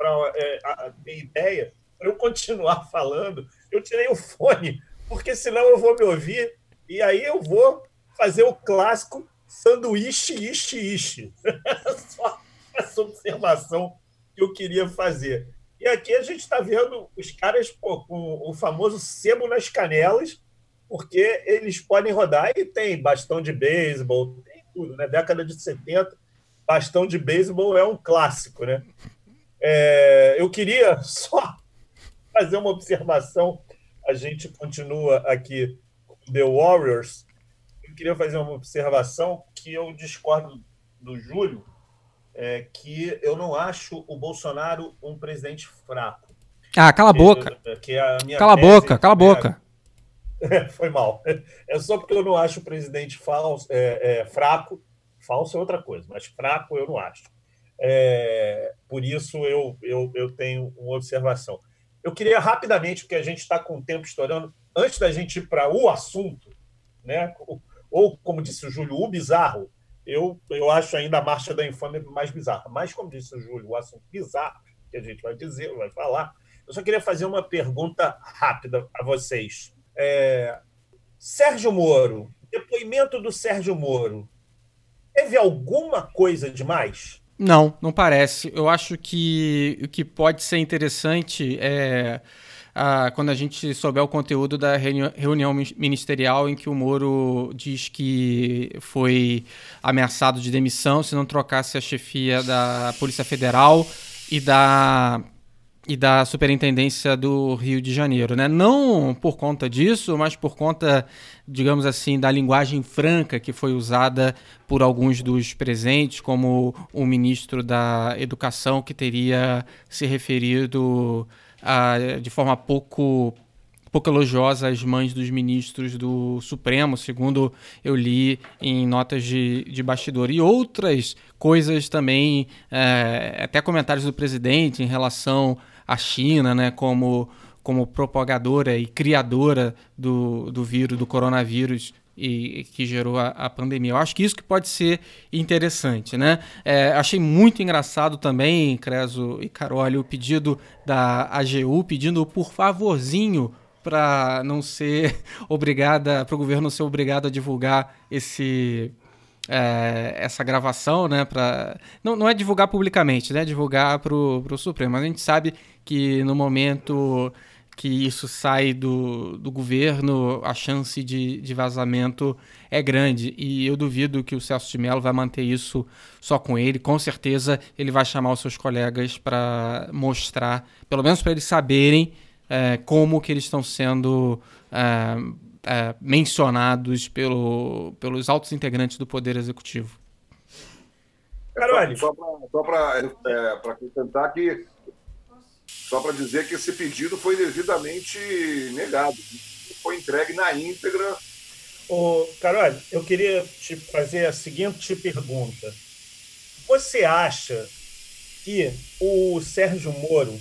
para é, ter ideia, para eu continuar falando, eu tirei o fone, porque senão eu vou me ouvir e aí eu vou fazer o clássico sanduíche, ishi, ishi. Só essa observação que eu queria fazer. E aqui a gente está vendo os caras pô, com o famoso sebo nas canelas, porque eles podem rodar e tem bastão de beisebol, tem tudo, né? Década de 70, bastão de beisebol é um clássico, né? É, eu queria só fazer uma observação. A gente continua aqui com The Warriors. Eu queria fazer uma observação que eu discordo do Júlio, é que eu não acho o Bolsonaro um presidente fraco. Ah, cala a boca. É a cala a boca, cala a boca. Foi mal. É só porque eu não acho o presidente falso, é, é, fraco. Falso é outra coisa, mas fraco eu não acho. É, por isso eu, eu, eu tenho uma observação. Eu queria rapidamente, porque a gente está com o tempo estourando, antes da gente ir para o assunto, né? ou como disse o Júlio, o bizarro, eu, eu acho ainda a Marcha da Infâmia mais bizarra. Mas, como disse o Júlio, o assunto bizarro, que a gente vai dizer, vai falar, eu só queria fazer uma pergunta rápida a vocês. É, Sérgio Moro, depoimento do Sérgio Moro, teve alguma coisa demais? Não, não parece. Eu acho que o que pode ser interessante é ah, quando a gente souber o conteúdo da reunião ministerial em que o Moro diz que foi ameaçado de demissão se não trocasse a chefia da Polícia Federal e da e da Superintendência do Rio de Janeiro, né? Não por conta disso, mas por conta, digamos assim, da linguagem franca que foi usada por alguns dos presentes, como o ministro da Educação que teria se referido a, de forma pouco pouco elogiosa às mães dos ministros do Supremo, segundo eu li em notas de, de bastidor. E outras coisas também, é, até comentários do presidente em relação à China, né, como, como propagadora e criadora do, do vírus, do coronavírus, e que gerou a, a, pandemia. Eu acho que isso que pode ser interessante, né? É, achei muito engraçado também, Creso e Carol, o pedido da AGU pedindo por favorzinho para não ser obrigada, para o governo ser obrigado a divulgar esse é, essa gravação, né? Pra, não, não é divulgar publicamente, né? Divulgar para o Supremo. Mas a gente sabe que no momento que isso sai do, do governo, a chance de, de vazamento é grande. E eu duvido que o Celso de Mello vai manter isso só com ele. Com certeza ele vai chamar os seus colegas para mostrar, pelo menos para eles saberem é, como que eles estão sendo é, é, mencionados pelo, pelos altos integrantes do Poder Executivo. Carolho. Só para é, acrescentar que só para dizer que esse pedido foi devidamente negado, foi entregue na íntegra. Ô, Carol, eu queria te fazer a seguinte pergunta. Você acha que o Sérgio Moro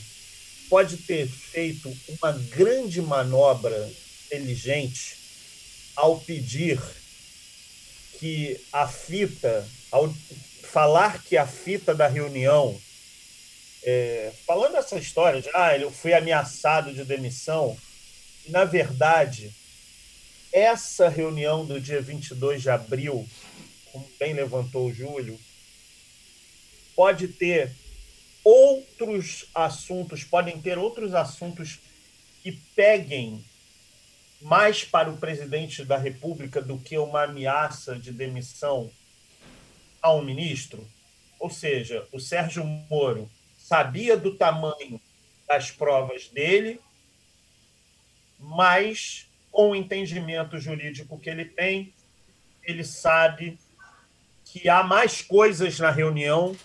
pode ter feito uma grande manobra inteligente ao pedir que a fita, ao falar que a fita da reunião é, falando essa história de ah, eu fui ameaçado de demissão, na verdade, essa reunião do dia 22 de abril, como bem levantou o Júlio, pode ter outros assuntos, podem ter outros assuntos que peguem mais para o presidente da República do que uma ameaça de demissão a um ministro? Ou seja, o Sérgio Moro sabia do tamanho das provas dele, mas com o entendimento jurídico que ele tem, ele sabe que há mais coisas na reunião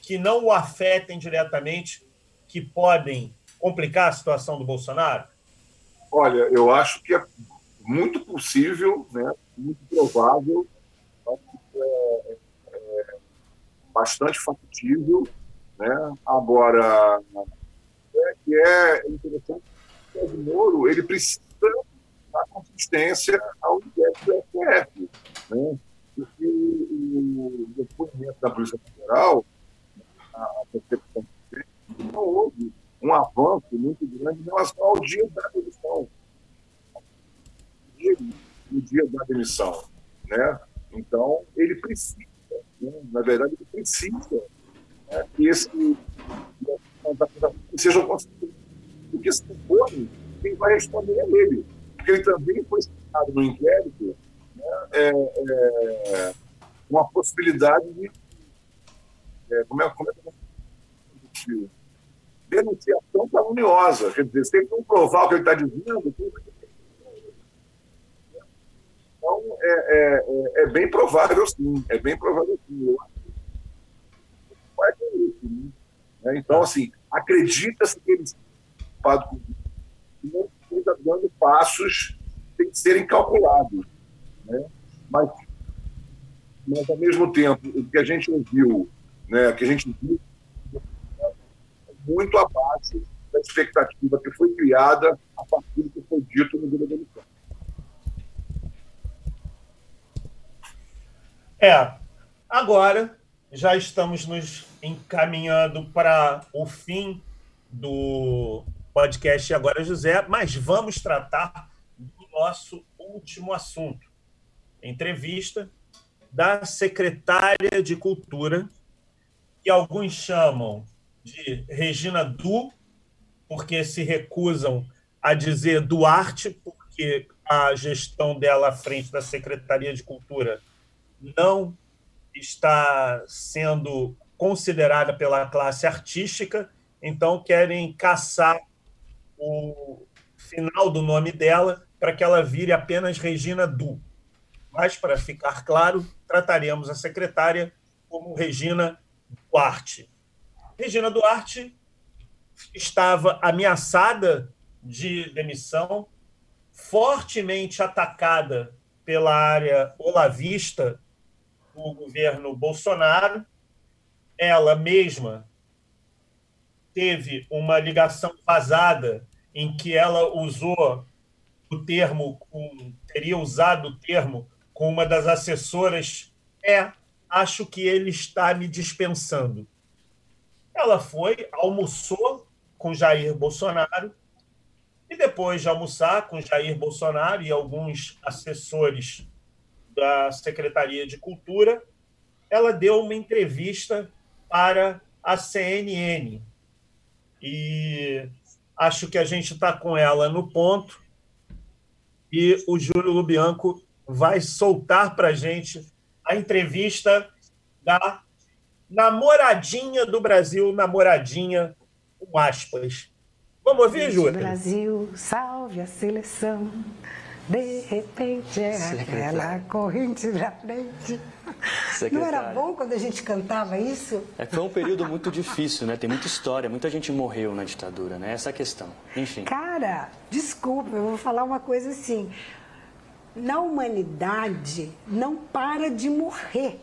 que não o afetem diretamente, que podem complicar a situação do Bolsonaro? Olha, eu acho que é muito possível, né, muito provável, é, é bastante factível. Né? Agora, é que é interessante que o Moro ele precisa dar consistência ao inquérito do STF. Né? Porque o depoimento da Polícia Federal, a percepção não houve um avanço muito grande em relação ao dia da demissão. No dia da demissão. Né? Então, ele precisa, né? na verdade, ele precisa né? que esse seja conseguido. Porque se for, quem vai responder é ele. Porque ele também foi citado no inquérito né? é, é, uma possibilidade de. É, como é, como é que eu denunciação caluniosa. Quer dizer, se ele não provar o que ele está dizendo, então é, é, é, é, bem provável sim, é bem provável sim. Isso, né? Então, assim, acredita-se que ele não está dando passos que têm que serem calculados. Né? Mas, mas, ao mesmo tempo, o que a gente ouviu, né, que a gente viu muito abaixo da expectativa que foi criada a partir do que foi dito no Vila Delicado. É, agora já estamos nos encaminhando para o fim do podcast Agora José, mas vamos tratar do nosso último assunto. Entrevista da secretária de Cultura, que alguns chamam de Regina Du, porque se recusam a dizer Duarte, porque a gestão dela à frente da Secretaria de Cultura não está sendo considerada pela classe artística, então querem caçar o final do nome dela para que ela vire apenas Regina Du. Mas, para ficar claro, trataremos a secretária como Regina Duarte. Regina Duarte estava ameaçada de demissão, fortemente atacada pela área olavista do governo Bolsonaro. Ela mesma teve uma ligação vazada em que ela usou o termo, teria usado o termo com uma das assessoras. É, acho que ele está me dispensando. Ela foi, almoçou com Jair Bolsonaro e depois de almoçar com Jair Bolsonaro e alguns assessores da Secretaria de Cultura, ela deu uma entrevista para a CNN. E acho que a gente está com ela no ponto e o Júlio Lubianco vai soltar para a gente a entrevista da namoradinha do Brasil, namoradinha com aspas. Vamos ouvir, Júlia? Brasil, salve a seleção. De repente é aquela corrente da frente. Secretária. Não era bom quando a gente cantava isso? É, foi um período muito difícil, né? Tem muita história, muita gente morreu na ditadura, né? Essa é a questão. Enfim. Cara, desculpa, eu vou falar uma coisa assim. Na humanidade, não para de morrer.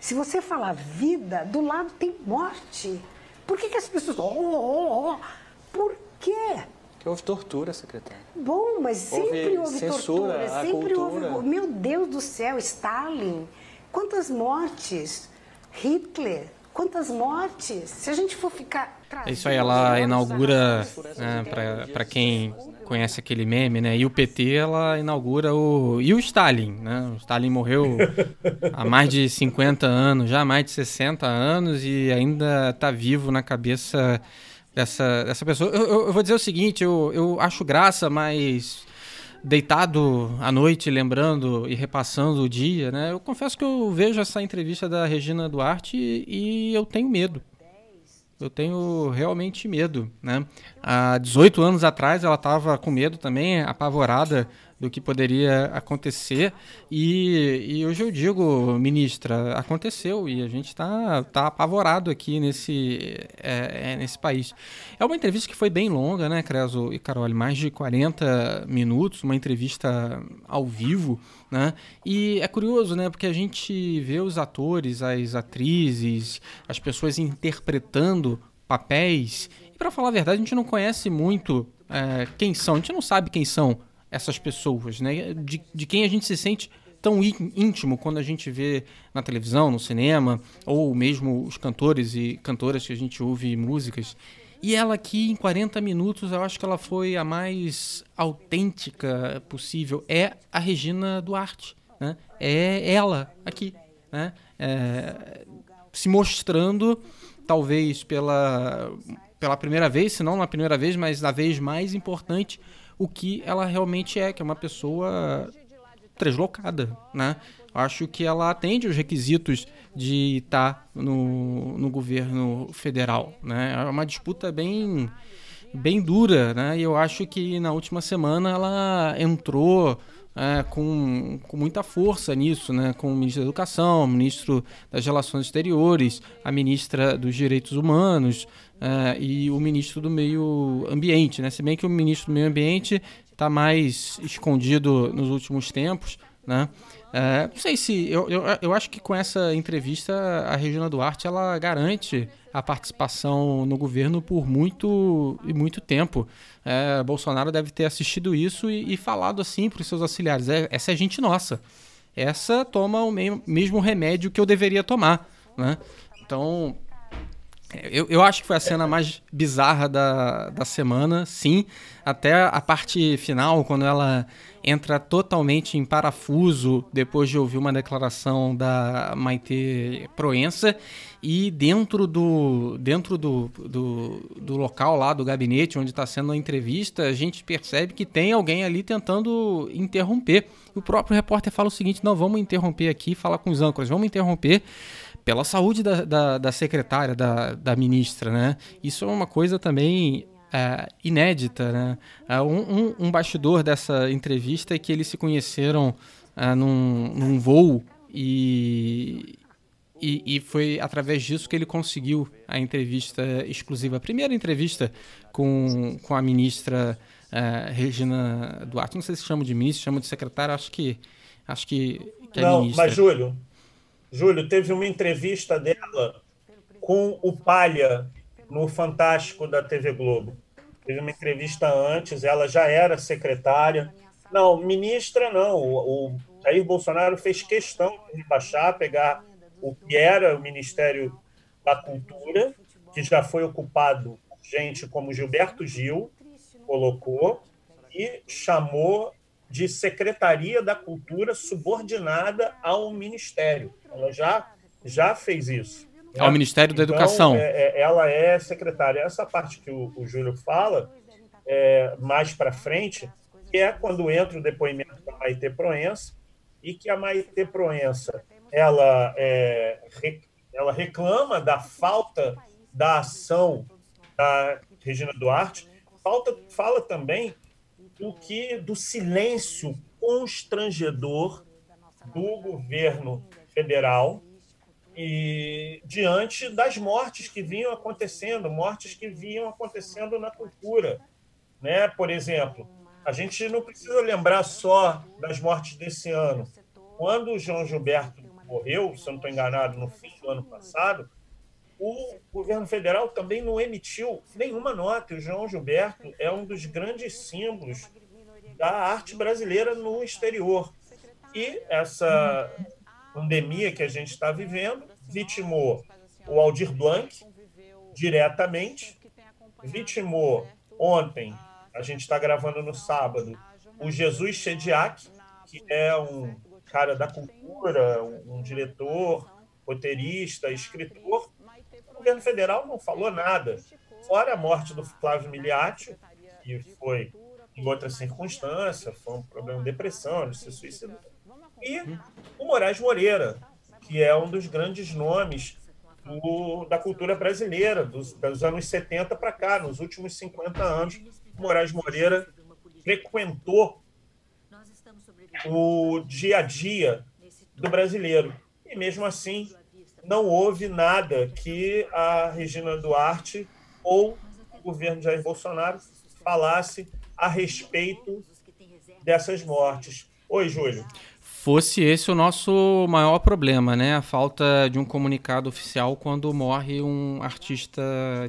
Se você falar vida, do lado tem morte. Por que, que as pessoas. Oh, oh, oh. Por quê? Que houve tortura, secretária. Bom, mas sempre houve, houve censura, tortura. sempre cultura. houve. Meu Deus do céu, Stalin. Quantas mortes? Hitler. Quantas mortes? Se a gente for ficar. É isso aí, ela inaugura, né, para quem conhece aquele meme, né? E o PT, ela inaugura o. E o Stalin, né? O Stalin morreu há mais de 50 anos, já há mais de 60 anos, e ainda está vivo na cabeça dessa, dessa pessoa. Eu, eu, eu, vou dizer o seguinte: eu, eu acho graça, mas deitado à noite, lembrando e repassando o dia, né? Eu confesso que eu vejo essa entrevista da Regina Duarte e, eu tenho medo. Eu tenho realmente medo, né? Há 18 anos atrás ela estava com medo também, apavorada do que poderia acontecer. E, e hoje eu digo, ministra, aconteceu e a gente está tá apavorado aqui nesse, é, é, nesse país. É uma entrevista que foi bem longa, né, Creso e Carol? Mais de 40 minutos, uma entrevista ao vivo. Né? E é curioso, né? Porque a gente vê os atores, as atrizes, as pessoas interpretando papéis. E para falar a verdade, a gente não conhece muito é, quem são. A gente não sabe quem são essas pessoas, né? De, de quem a gente se sente tão íntimo quando a gente vê na televisão, no cinema, ou mesmo os cantores e cantoras que a gente ouve músicas. E ela aqui, em 40 minutos, eu acho que ela foi a mais autêntica possível. É a Regina Duarte. Né? É ela aqui. Né? É, se mostrando, talvez pela, pela primeira vez, se não na primeira vez, mas na vez mais importante, o que ela realmente é, que é uma pessoa deslocada, né? Acho que ela atende os requisitos de estar no, no governo federal, né? É uma disputa bem bem dura, né? E eu acho que na última semana ela entrou é, com, com muita força nisso, né? com o ministro da Educação, o ministro das Relações Exteriores, a ministra dos Direitos Humanos, uh, e o ministro do Meio Ambiente, né? Se bem que o ministro do Meio Ambiente está mais escondido nos últimos tempos, né? Uh, não sei se eu, eu, eu acho que com essa entrevista a Regina Duarte ela garante a participação no governo por muito e muito tempo. É, Bolsonaro deve ter assistido isso e, e falado assim para os seus auxiliares: é, essa é gente nossa. Essa toma o mesmo remédio que eu deveria tomar, né? Então eu, eu acho que foi a cena mais bizarra da, da semana, sim. Até a parte final, quando ela entra totalmente em parafuso depois de ouvir uma declaração da Maite Proença. E dentro do dentro do, do, do local lá do gabinete onde está sendo a entrevista a gente percebe que tem alguém ali tentando interromper. O próprio repórter fala o seguinte não vamos interromper aqui falar com os âncoras vamos interromper pela saúde da, da, da secretária, da, da ministra, né? Isso é uma coisa também é, inédita, né? É, um, um, um, bastidor dessa entrevista é que eles se conheceram é, num, num voo e, e, e, foi através disso que ele conseguiu a entrevista exclusiva, a primeira entrevista com, com a ministra é, Regina Duarte. Não sei se chama de ministra, chama de secretária, acho que acho que, que é Não, ministra. mas Júlio, Júlio, teve uma entrevista dela com o Palha no Fantástico da TV Globo. Teve uma entrevista antes, ela já era secretária. Não, ministra não. O, o Jair Bolsonaro fez questão de baixar, pegar o que era o Ministério da Cultura, que já foi ocupado gente como Gilberto Gil colocou, e chamou de Secretaria da Cultura subordinada ao Ministério. Ela já, já fez isso. Né? Ao Ministério da então, Educação. É, é, ela é secretária. Essa parte que o, o Júlio fala, é, mais para frente, que é quando entra o depoimento da Maite Proença, e que a Maite Proença ela, é, ela reclama da falta da ação da Regina Duarte, falta, fala também do que do silêncio constrangedor do governo federal e diante das mortes que vinham acontecendo, mortes que vinham acontecendo na cultura, né? Por exemplo, a gente não precisa lembrar só das mortes desse ano. Quando o João Gilberto morreu, se eu não estou enganado, no fim do ano passado, o governo federal também não emitiu nenhuma nota. O João Gilberto é um dos grandes símbolos da arte brasileira no exterior. E essa pandemia que a gente está vivendo vitimou o Aldir Blanc diretamente, vitimou ontem, a gente está gravando no sábado, o Jesus Chediak, que é um cara da cultura, um, um diretor, roteirista, escritor. Governo federal não falou nada, fora a morte do Flávio Miliati, que foi em outra circunstância, foi um problema de depressão, de se suicidou. E o Moraes Moreira, que é um dos grandes nomes do, da cultura brasileira, dos, dos anos 70 para cá, nos últimos 50 anos. O Moraes Moreira frequentou o dia a dia do brasileiro. E mesmo assim, não houve nada que a Regina Duarte ou o governo Jair Bolsonaro falasse a respeito dessas mortes. Oi, Júlio. Fosse esse o nosso maior problema, né? A falta de um comunicado oficial quando morre um artista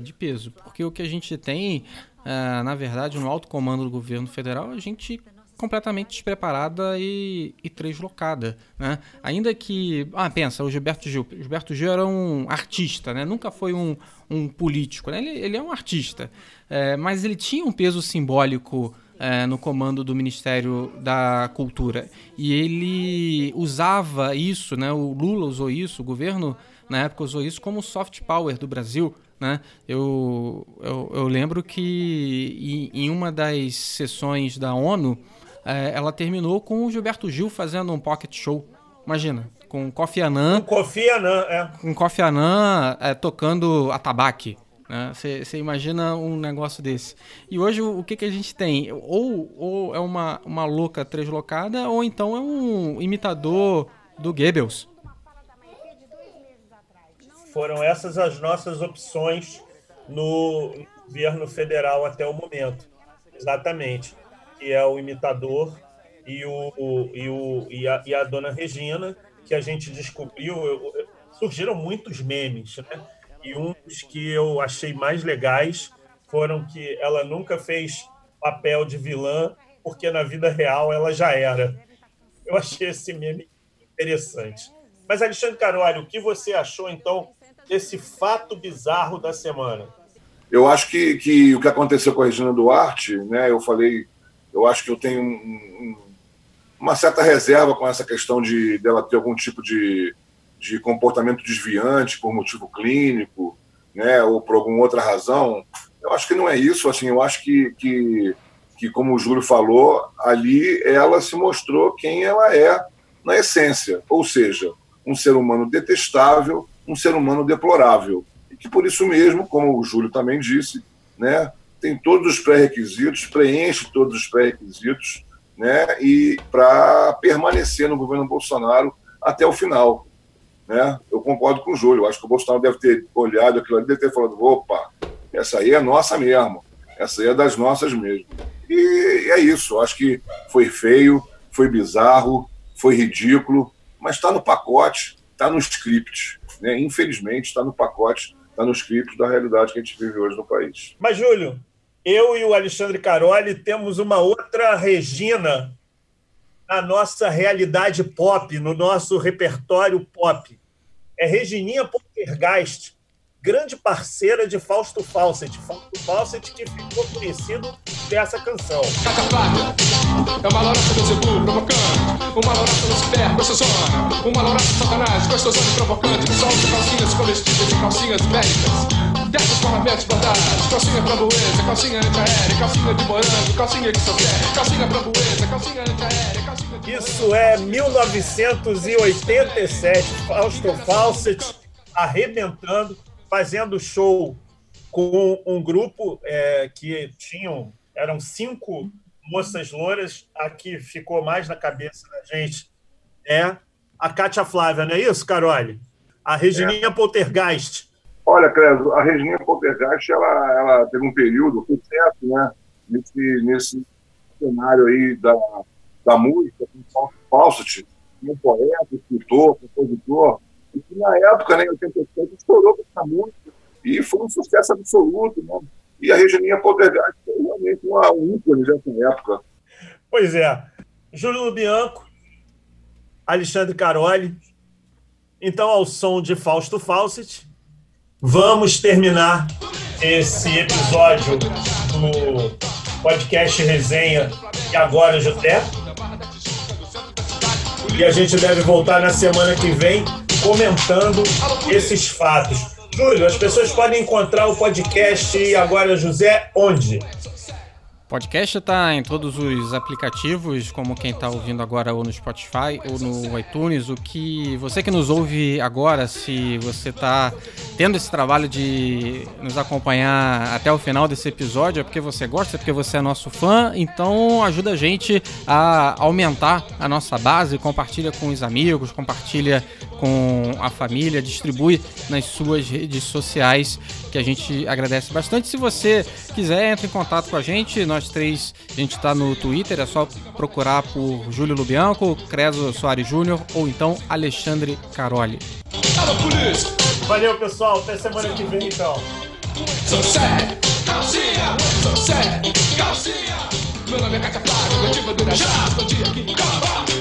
de peso. Porque o que a gente tem, uh, na verdade, no alto comando do governo federal, a gente completamente despreparada e, e translocada, né? Ainda que... Ah, pensa, o Gilberto Gil. Gilberto Gil era um artista, né? Nunca foi um, um político, né? Ele, ele é um artista. É, mas ele tinha um peso simbólico é, no comando do Ministério da Cultura. E ele usava isso, né? o Lula usou isso, o governo na época usou isso como soft power do Brasil. Né? Eu, eu, eu lembro que em uma das sessões da ONU, é, ela terminou com o Gilberto Gil fazendo um pocket show. Imagina, com Kofi Annan. Com Kofi Annan, é. Com Kofi Annan é, tocando atabaque. Você né? imagina um negócio desse. E hoje o, o que, que a gente tem? Ou, ou é uma, uma louca translocada, ou então é um imitador do Goebbels. Foram essas as nossas opções no governo federal até o momento. Exatamente. Que é o imitador e, o, e, o, e, a, e a dona Regina, que a gente descobriu. Surgiram muitos memes, né? E dos que eu achei mais legais foram que ela nunca fez papel de vilã, porque na vida real ela já era. Eu achei esse meme interessante. Mas, Alexandre Carvalho, o que você achou, então, desse fato bizarro da semana? Eu acho que, que o que aconteceu com a Regina Duarte, né, eu falei, eu acho que eu tenho um, um, uma certa reserva com essa questão de dela ter algum tipo de de comportamento desviante por motivo clínico, né, ou por alguma outra razão. Eu acho que não é isso. Assim, eu acho que, que, que, como o Júlio falou, ali ela se mostrou quem ela é na essência, ou seja, um ser humano detestável, um ser humano deplorável. E que por isso mesmo, como o Júlio também disse, né, tem todos os pré-requisitos, preenche todos os pré-requisitos, né, e para permanecer no governo Bolsonaro até o final. Né? Eu concordo com o Júlio. Acho que o Bolsonaro deve ter olhado aquilo ali, deve ter falado: opa, essa aí é nossa mesmo. Essa aí é das nossas mesmo. E é isso. Acho que foi feio, foi bizarro, foi ridículo, mas está no pacote, está no script. Né? Infelizmente, está no pacote, está no script da realidade que a gente vive hoje no país. Mas, Júlio, eu e o Alexandre Caroli temos uma outra Regina na nossa realidade pop, no nosso repertório pop é Regininha Poltergeist, grande parceira de Fausto Fawcett. Fausto Fawcett que ficou conhecido dessa canção. Flávia, é uma lauraça do Zebu provocando, uma no super gostosona, uma lauraça satanás gostosona e provocante, solta calcinhas comestíveis e calcinhas bélicas. Dessas corravetes bordadas, calcinha framboesa, calcinha antiaérea, calcinha de morango, calcinha que só quer, calcinha framboesa, calcinha antiaérea, calcinha de Isso é 1987, Fausto Fawcett arrebentando fazendo show com um grupo é, que tinham eram cinco moças louras. A que ficou mais na cabeça da gente é a Kátia Flávia, não é isso, Carole? A Regininha é. Poltergeist. Olha, Credo, a Regininha Poltergeist ela, ela teve um período, foi certo, né? Nesse, nesse cenário aí da, da música, com Fawcett, um poeta, escritor, compositor, e na época, né, em 87, estourou com essa música e foi um sucesso absoluto. Né? E a Regininha Poltergeist foi realmente uma ícone nessa época. Pois é. Júlio Bianco, Alexandre Caroli. Então, ao som de Fausto Fawcett, vamos terminar esse episódio do podcast Resenha e agora Juté. E a gente deve voltar na semana que vem comentando esses fatos. Júlio, as pessoas podem encontrar o podcast agora José onde? Podcast está em todos os aplicativos, como quem está ouvindo agora ou no Spotify ou no iTunes. O que você que nos ouve agora, se você está tendo esse trabalho de nos acompanhar até o final desse episódio, é porque você gosta, é porque você é nosso fã, então ajuda a gente a aumentar a nossa base, compartilha com os amigos, compartilha com a família, distribui nas suas redes sociais, que a gente agradece bastante. Se você quiser, entre em contato com a gente, nós três, a gente está no Twitter, é só procurar por Júlio Lubianco, Creso Soares Júnior ou então Alexandre Caroli. Valeu, pessoal. Até semana que vem, então. Meu nome é Cátia Flávio, meu tipo de já, estou aqui,